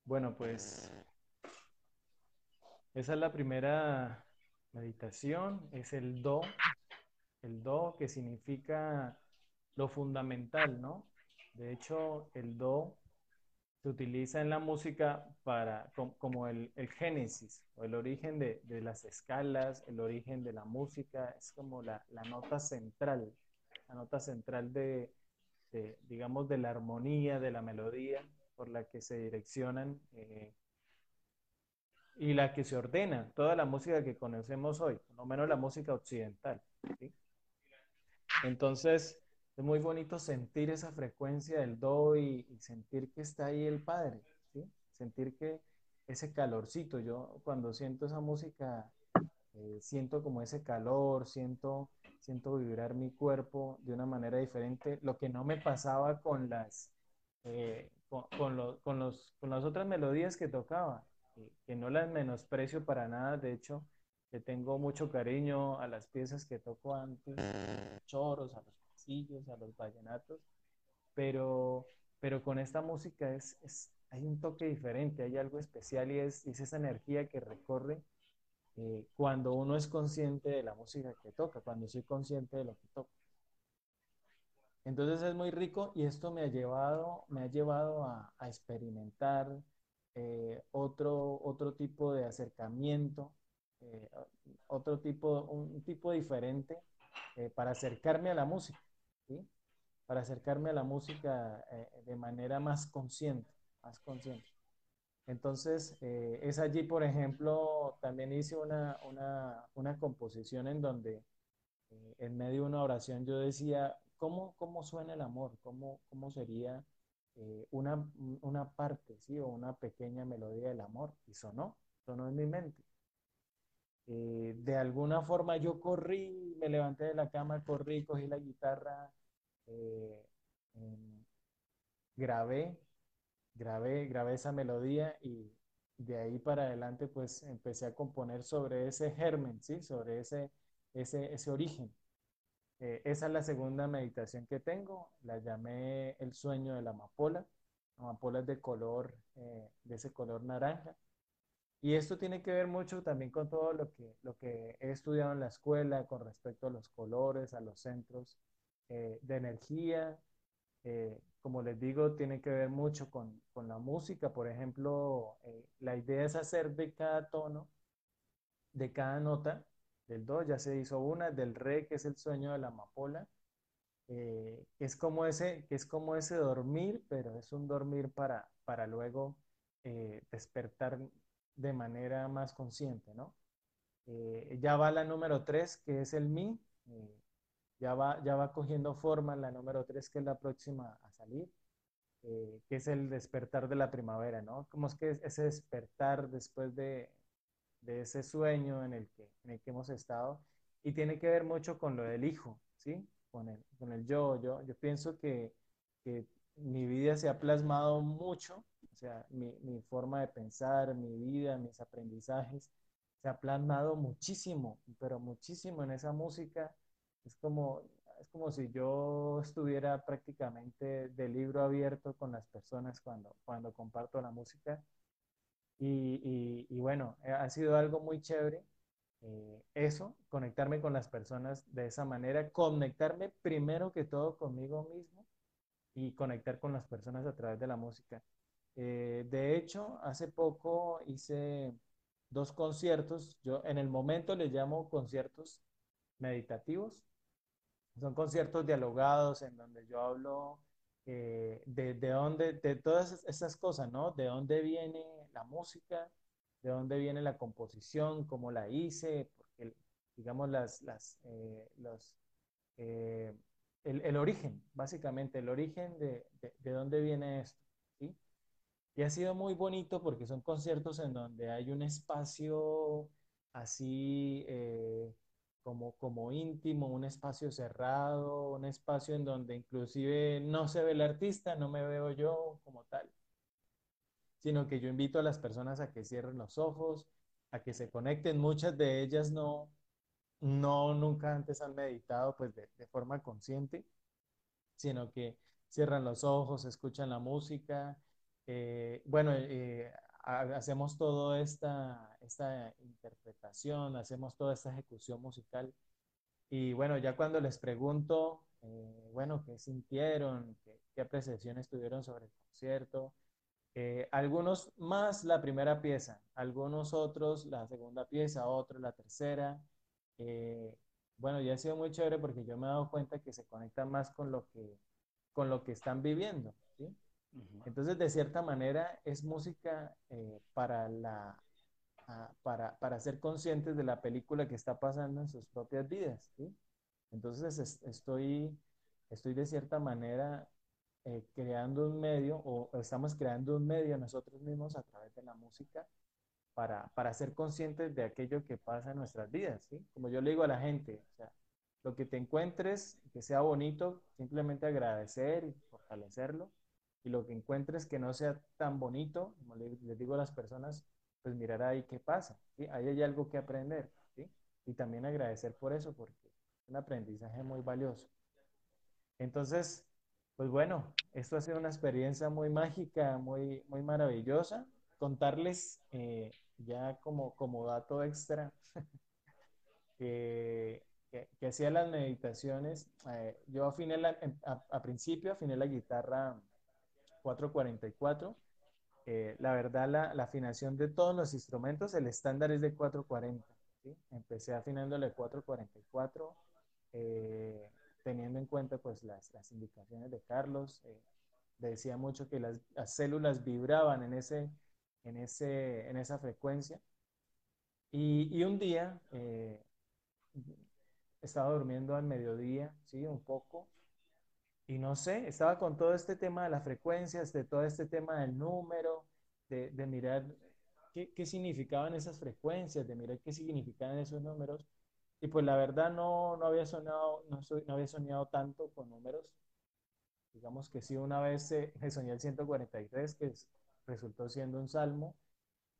Bueno, pues esa es la primera meditación, es el do, el do que significa lo fundamental, ¿no? De hecho, el do se utiliza en la música para, como el, génesis o el origen de, las escalas, el origen de la música, es como la, nota central, la nota central de, digamos, de la armonía, de la melodía por la que se direccionan eh, y la que se ordena toda la música que conocemos hoy, por lo menos la música occidental. Entonces, es muy bonito sentir esa frecuencia del do y, sentir que está ahí el Padre, sentir que ese calorcito, yo cuando siento esa música, eh, siento como ese calor, siento, siento vibrar mi cuerpo de una manera diferente, lo que no me pasaba con las, eh, con, con, los, con las otras melodías que tocaba que no las menosprecio para nada, de hecho, le tengo mucho cariño a las piezas que toco antes, a los choros, a los pasillos, a los vallenatos, pero, pero con esta música es, es, hay un toque diferente, hay algo especial y es, es esa energía que recorre eh, cuando uno es consciente de la música que toca, cuando soy consciente de lo que toco. Entonces es muy rico y esto me ha llevado, me ha llevado a, a experimentar, eh, otro, otro tipo de acercamiento, eh, otro tipo, un tipo diferente eh, para acercarme a la música, para acercarme a la música de manera más consciente, más consciente. Entonces, es allí, por ejemplo, también hice una, una, una composición en donde en medio de una oración yo decía, ¿cómo, cómo suena el amor? ¿Cómo, cómo sería eh, una, una, parte, ¿sí? O una pequeña melodía del amor. Y sonó, sonó en mi mente. Eh, de alguna forma yo corrí, me levanté de la cama, corrí, cogí la guitarra, eh, grabé, grabé, grabé esa melodía y de ahí para adelante pues empecé a componer sobre ese germen, ¿sí? Sobre ese, ese, ese origen. Eh, esa es la segunda meditación que tengo, la llamé el sueño de la amapola. La amapola es de color, eh, de ese color naranja. Y esto tiene que ver mucho también con todo lo que, lo que he estudiado en la escuela con respecto a los colores, a los centros eh, de energía. como les digo, tiene que ver mucho con, con la música. Por ejemplo, la idea es hacer de cada tono, de cada nota, del do, ya se hizo una, del re, que es el sueño de la amapola, eh, es como ese, es como ese dormir, pero es un dormir para, para luego eh, despertar de manera más consciente, ¿no? Eh, ya va la número tres, que es el mi, ya, va, ya va cogiendo forma la número tres, que es la próxima a salir, que es el despertar de la primavera, ¿no? Como es que ese despertar después de, de ese sueño en el, que, en el que hemos estado y tiene que ver mucho con lo del hijo, ¿sí? Con el, con el yo, yo. Yo pienso que, que mi vida se ha plasmado mucho, o sea, mi, mi, forma de pensar, mi vida, mis aprendizajes, se ha plasmado muchísimo, pero muchísimo en esa música. Es como, es como si yo estuviera prácticamente de libro abierto con las personas cuando, cuando comparto la música y, y, bueno, eh, ha sido algo muy chévere eh, eso, conectarme con las personas de esa manera, conectarme primero que todo conmigo mismo y conectar con las personas a través de la música. Eh, de hecho, hace poco hice dos conciertos, yo en el momento les llamo conciertos meditativos, son conciertos dialogados en donde yo hablo de, de dónde, de todas esas cosas, ¿no? De dónde viene la música, de dónde viene la composición, cómo la hice, porque, digamos, las, las, eh, los, eh, el, el, origen, básicamente, el origen de, de, dónde viene esto. ¿sí? Y ha sido muy bonito porque son conciertos en donde hay un espacio así eh, como, como íntimo, un espacio cerrado, un espacio en donde inclusive no se ve el artista, no me veo yo como tal sino que yo invito a las personas a que cierren los ojos, a que se conecten. Muchas de ellas no, no nunca antes han meditado pues de, forma consciente, sino que cierran los ojos, escuchan la música, eh, bueno, eh, hacemos toda esta, esta interpretación, hacemos toda esta ejecución musical. Y bueno, ya cuando les pregunto, eh, bueno, qué sintieron, qué, qué, apreciaciones tuvieron sobre el concierto, algunos más la primera pieza, algunos otros la segunda pieza, otros la tercera. bueno, ya ha sido muy chévere porque yo me he dado cuenta que se conectan más con lo que, con lo que están viviendo. ¿sí? Entonces, de cierta manera, es música eh, para, la, para, para, ser conscientes de la película que está pasando en sus propias vidas. ¿sí? Entonces, estoy, estoy de cierta manera eh, creando un medio, o estamos creando un medio nosotros mismos a través de la música para, para ser conscientes de aquello que pasa en nuestras vidas. ¿sí? Como yo le digo a la gente, lo que te encuentres, que sea bonito, simplemente agradecer y fortalecerlo y lo que encuentres que no sea tan bonito, como les, digo a las personas, pues mirar ahí qué pasa. Ahí hay algo que aprender, ¿sí? Y también agradecer por eso, porque es un aprendizaje muy valioso. Entonces, pues bueno, esto ha sido una experiencia muy mágica, muy, muy maravillosa. Contarles eh, ya como, como dato extra que, que, hacía las meditaciones, eh, yo afiné a, a, principio afiné la guitarra 444. Eh, la verdad, la, la, afinación de todos los instrumentos, el estándar es de 440. ¿sí? Empecé afinándole 444, eh, teniendo en cuenta pues las, las indicaciones de Carlos. Eh, decía mucho que las, las, células vibraban en, ese, en, ese, en esa frecuencia. Y, y un día eh, estaba durmiendo al mediodía, ¿sí? Un poco, y no sé, estaba con todo este tema de las frecuencias, de todo este tema del número, de, de mirar qué, qué, significaban esas frecuencias, de mirar qué significaban esos números. Y pues la verdad no, no, había, sonado, no, no había soñado tanto con números. Digamos que sí, una vez eh, me soñé el 143, que resultó siendo un salmo.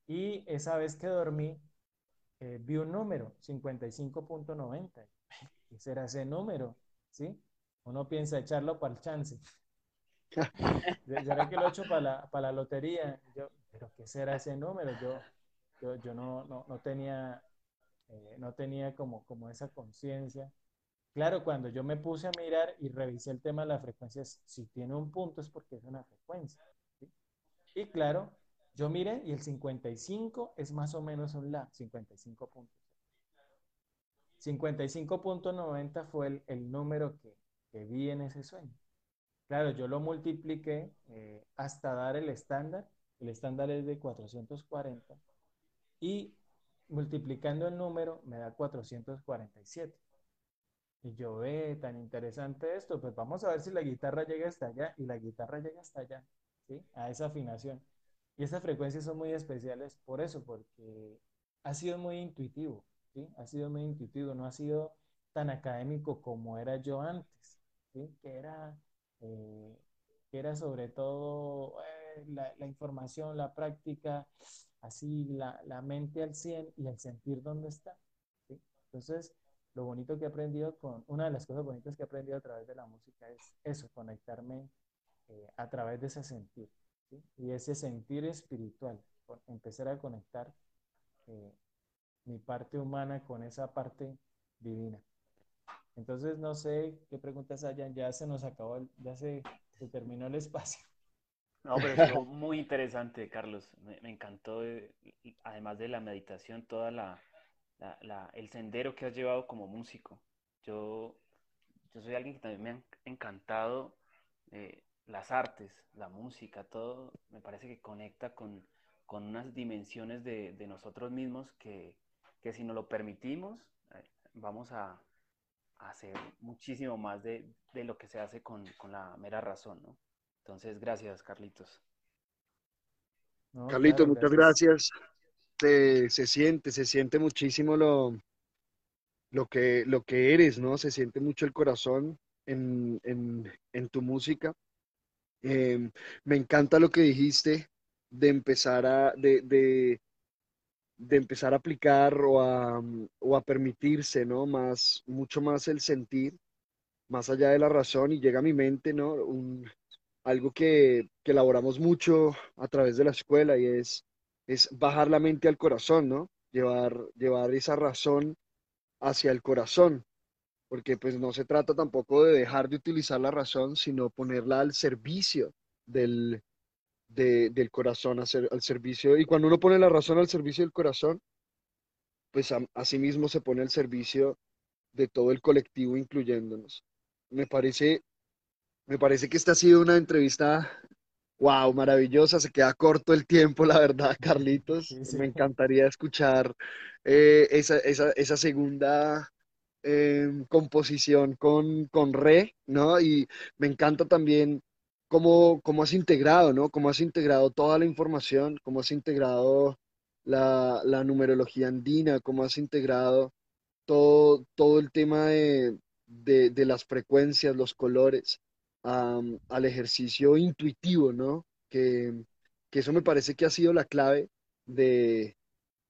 Y esa vez que dormí, eh, vi un número, 55.90. ¿Qué será ese número? ¿Sí? uno piensa echarlo para el chance. ¿Será que lo echo para la, para la lotería? Yo, ¿pero qué será ese número? Yo, yo, yo no, no, no, tenía, eh, no tenía como, como esa conciencia. Claro, cuando yo me puse a mirar y revisé el tema de las frecuencias, si tiene un punto es porque es una frecuencia. Y claro, yo miré y el 55 es más o menos un La, 55 puntos. 55.90 fue el, el número que, que vi en ese sueño. Claro, yo lo multipliqué eh, hasta dar el estándar. El estándar es de 440. Y multiplicando el número me da 447. Y yo ve tan interesante esto, pues vamos a ver si la guitarra llega hasta allá y la guitarra llega hasta allá, ¿sí? A esa afinación. Y esas frecuencias son muy especiales por eso, porque ha sido muy intuitivo, ¿sí? Ha sido muy intuitivo, no ha sido tan académico como era yo antes que, era, eh, que era sobre todo eh, la, información, la práctica, así la, la, mente al 100 y el sentir dónde está. Entonces, lo bonito que he aprendido con, una de las cosas bonitas que he aprendido a través de la música es eso, conectarme eh, a través de ese sentir. Y ese sentir espiritual, empezar a conectar mi parte humana con esa parte divina. Entonces, no sé qué preguntas hayan, ya se nos acabó, ya se, terminó el espacio. No, pero estuvo muy interesante, Carlos. Me, encantó, eh, además de la meditación, toda la, el sendero que has llevado como músico. Yo, yo soy alguien que también me han encantado eh, las artes, la música, todo. Me parece que conecta con, con unas dimensiones de, de, nosotros mismos que, que si nos lo permitimos, eh, vamos a, hacer muchísimo más de, de lo que se hace con, con, la mera razón, ¿no? Entonces, gracias, Carlitos. Carlitos, muchas gracias. Se, se, siente, se siente muchísimo lo, lo, que, lo que eres, ¿no? Se siente mucho el corazón en, en, en tu música. Eh, me encanta lo que dijiste de empezar a, de, de, de empezar a aplicar o a, o a permitirse, ¿no? Más, mucho más el sentir, más allá de la razón, y llega a mi mente, ¿no? Un, algo que, que elaboramos mucho a través de la escuela y es, es bajar la mente al corazón, ¿no? Llevar, llevar esa razón hacia el corazón, porque pues no se trata tampoco de dejar de utilizar la razón, sino ponerla al servicio del, del corazón, al servicio. Y cuando uno pone la razón al servicio del corazón, pues asimismo se pone al servicio de todo el colectivo, incluyéndonos. Me parece, me parece que esta ha sido una entrevista, wow, maravillosa. Se queda corto el tiempo, la verdad, Carlitos. Me encantaría escuchar eh, esa, esa, esa segunda composición con, con re, ¿no? Y me encanta también cómo, cómo has integrado, ¿no? Cómo has integrado toda la información, cómo has integrado la, la numerología andina, cómo has integrado todo, todo el tema de, de, de las frecuencias, los colores, al ejercicio intuitivo, ¿no? Que, que, eso me parece que ha sido la clave de,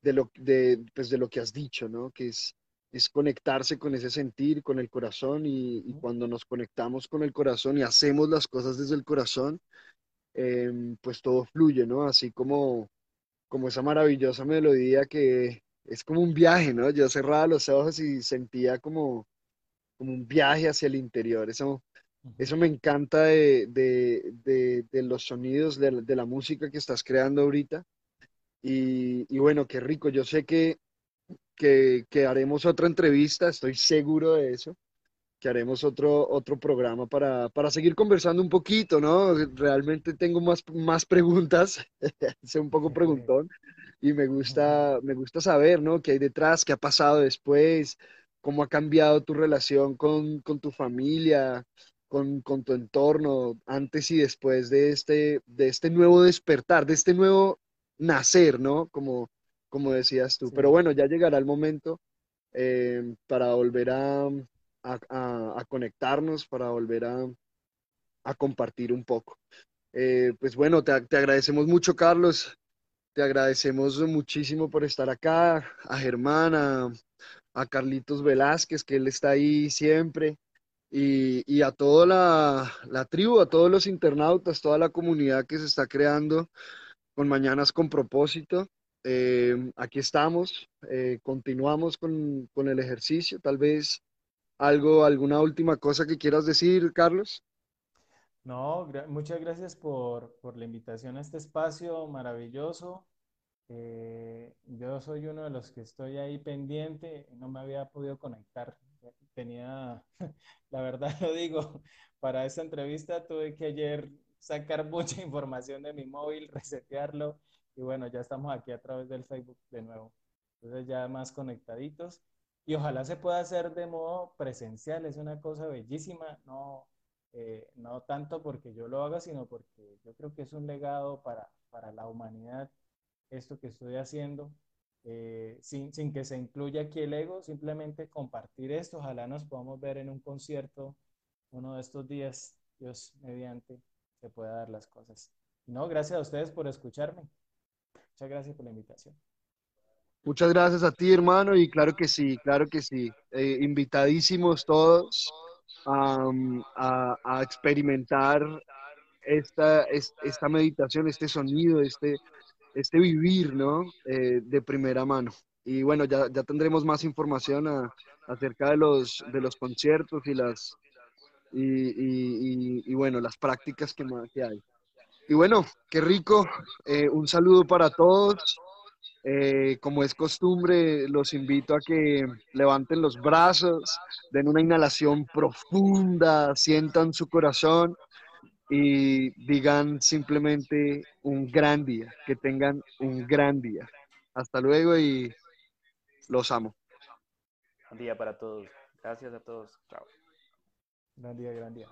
de, lo, de, pues de lo que has dicho, ¿no? Que es es conectarse con ese sentir, con el corazón y, cuando nos conectamos con el corazón y hacemos las cosas desde el corazón, em, pues todo fluye, ¿no? Así como, como esa maravillosa melodía que es como un viaje, ¿no? Yo cerraba los ojos y sentía como, como un viaje hacia el interior. Eso, eso me encanta de, de, de, los sonidos, de, la música que estás creando ahorita. Y, y bueno, qué rico. Yo sé que que, haremos otra entrevista, estoy seguro de eso, que haremos otro, otro programa para, para seguir conversando un poquito, ¿no? Realmente tengo más, más preguntas, soy un poco preguntón y me gusta, me gusta saber, ¿no? ¿Qué hay detrás? ¿Qué ha pasado después? ¿Cómo ha cambiado tu relación con, con tu familia? Con, con, tu entorno antes y después de este, de este nuevo despertar, de este nuevo nacer, ¿no? Como, como decías tú. Pero bueno, ya llegará el momento eh, para volver a, a, conectarnos, para volver a, a compartir un poco. Eh, pues bueno, te, te, agradecemos mucho, Carlos. Te agradecemos muchísimo por estar acá, a Germán, a, a Carlitos Velázquez, que él está ahí siempre, y, a toda la, la, tribu, a todos los internautas, toda la comunidad que se está creando con Mañanas con propósito. Eh, aquí estamos, eh, continuamos con, con, el ejercicio. Tal vez algo, alguna última cosa que quieras decir, Carlos. No, muchas gracias por, por, la invitación a este espacio maravilloso. Eh, yo soy uno de los que estoy ahí pendiente, no me había podido conectar. Tenía, la verdad lo digo, para esta entrevista tuve que ayer sacar mucha información de mi móvil, resetearlo y bueno, ya estamos aquí a través del Facebook de nuevo. Entonces ya más conectaditos. Y ojalá se pueda hacer de modo presencial, es una cosa bellísima, no, eh, no tanto porque yo lo haga, sino porque yo creo que es un legado para, para la humanidad esto que estoy haciendo, eh, sin, sin, que se incluya aquí el ego, simplemente compartir esto, ojalá nos podamos ver en un concierto uno de estos días, Dios mediante, se pueda dar las cosas. No, gracias a ustedes por escucharme. Muchas gracias por la invitación. Muchas gracias a ti, hermano, y claro que sí, claro que sí. Eh, invitadísimos todos a, experimentar esta, esta meditación, este sonido, este, este vivir, ¿no? Eh, de primera mano. Y bueno, ya, ya tendremos más información acerca de los, de los conciertos y las, y, y, bueno, las prácticas que, que hay. Y bueno, qué rico. Eh, un saludo para todos. Eh, como es costumbre, los invito a que levanten los brazos, den una inhalación profunda, sientan su corazón y digan simplemente un gran día, que tengan un gran día. Hasta luego y los amo. Buen día para todos. Gracias a todos. Chao. Gran día, gran día.